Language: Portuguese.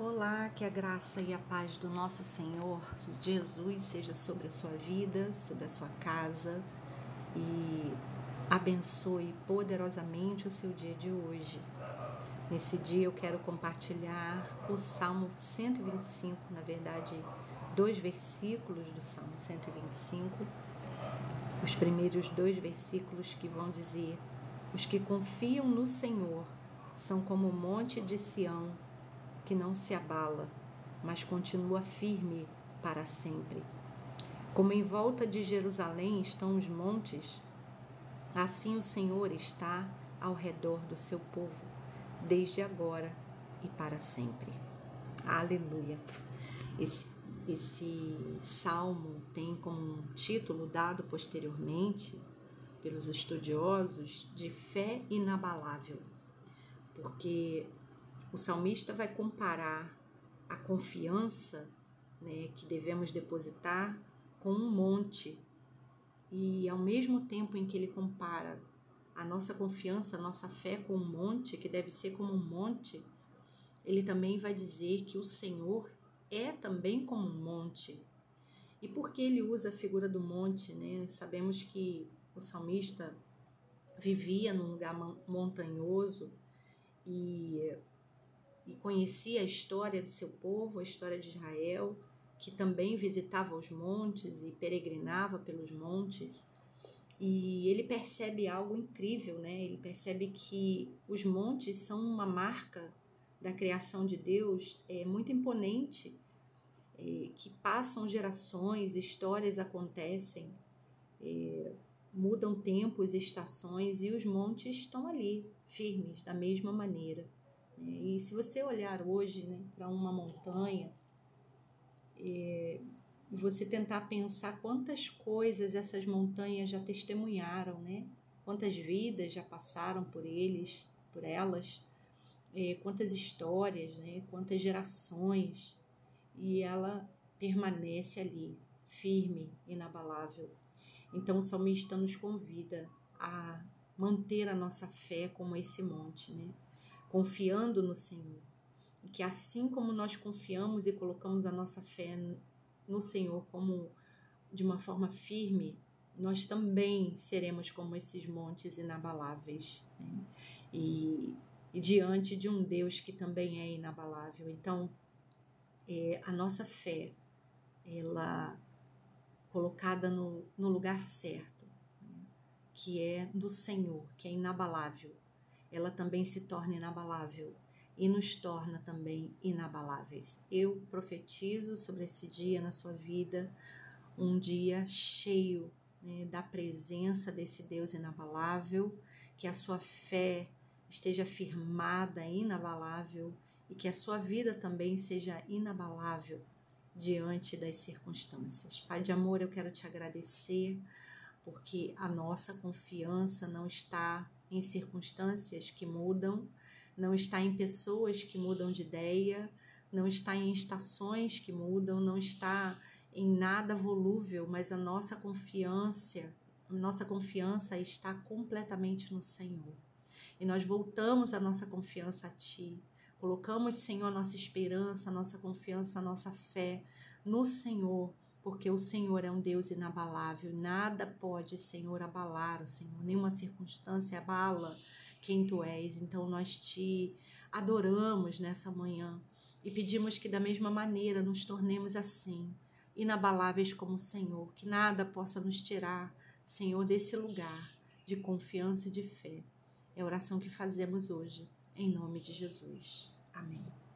Olá, que a graça e a paz do nosso Senhor Jesus seja sobre a sua vida, sobre a sua casa e abençoe poderosamente o seu dia de hoje. Nesse dia eu quero compartilhar o Salmo 125, na verdade, dois versículos do Salmo 125. Os primeiros dois versículos que vão dizer: Os que confiam no Senhor são como o monte de Sião que não se abala, mas continua firme para sempre. Como em volta de Jerusalém estão os montes, assim o Senhor está ao redor do seu povo, desde agora e para sempre. Aleluia. Esse, esse salmo tem como título dado posteriormente pelos estudiosos de fé inabalável, porque o salmista vai comparar a confiança né, que devemos depositar com um monte. E ao mesmo tempo em que ele compara a nossa confiança, a nossa fé com um monte, que deve ser como um monte, ele também vai dizer que o Senhor é também como um monte. E por que ele usa a figura do monte? Né? Sabemos que o salmista vivia num lugar montanhoso e e conhecia a história do seu povo, a história de Israel, que também visitava os montes e peregrinava pelos montes. E ele percebe algo incrível, né? Ele percebe que os montes são uma marca da criação de Deus, é muito imponente, é, que passam gerações, histórias acontecem, é, mudam tempos, estações e os montes estão ali, firmes, da mesma maneira. E se você olhar hoje né, para uma montanha é, e você tentar pensar quantas coisas essas montanhas já testemunharam, né? Quantas vidas já passaram por eles, por elas, é, quantas histórias, né? Quantas gerações e ela permanece ali, firme, inabalável. Então o salmista nos convida a manter a nossa fé como esse monte, né? Confiando no Senhor. E que assim como nós confiamos e colocamos a nossa fé no Senhor como de uma forma firme, nós também seremos como esses montes inabaláveis. Né? E, e, diante de um Deus que também é inabalável. Então, é, a nossa fé, ela colocada no, no lugar certo, né? que é do Senhor, que é inabalável, ela também se torna inabalável e nos torna também inabaláveis. Eu profetizo sobre esse dia na sua vida, um dia cheio né, da presença desse Deus inabalável, que a sua fé esteja firmada, inabalável, e que a sua vida também seja inabalável diante das circunstâncias. Pai de amor, eu quero te agradecer porque a nossa confiança não está em circunstâncias que mudam, não está em pessoas que mudam de ideia, não está em estações que mudam, não está em nada volúvel, mas a nossa confiança, nossa confiança está completamente no Senhor. E nós voltamos a nossa confiança a Ti. Colocamos, Senhor, nossa esperança, nossa confiança, nossa fé no Senhor porque o Senhor é um Deus inabalável, nada pode, Senhor, abalar o Senhor, nenhuma circunstância abala quem tu és. Então nós te adoramos nessa manhã e pedimos que da mesma maneira nos tornemos assim, inabaláveis como o Senhor, que nada possa nos tirar, Senhor, desse lugar de confiança e de fé. É a oração que fazemos hoje, em nome de Jesus. Amém.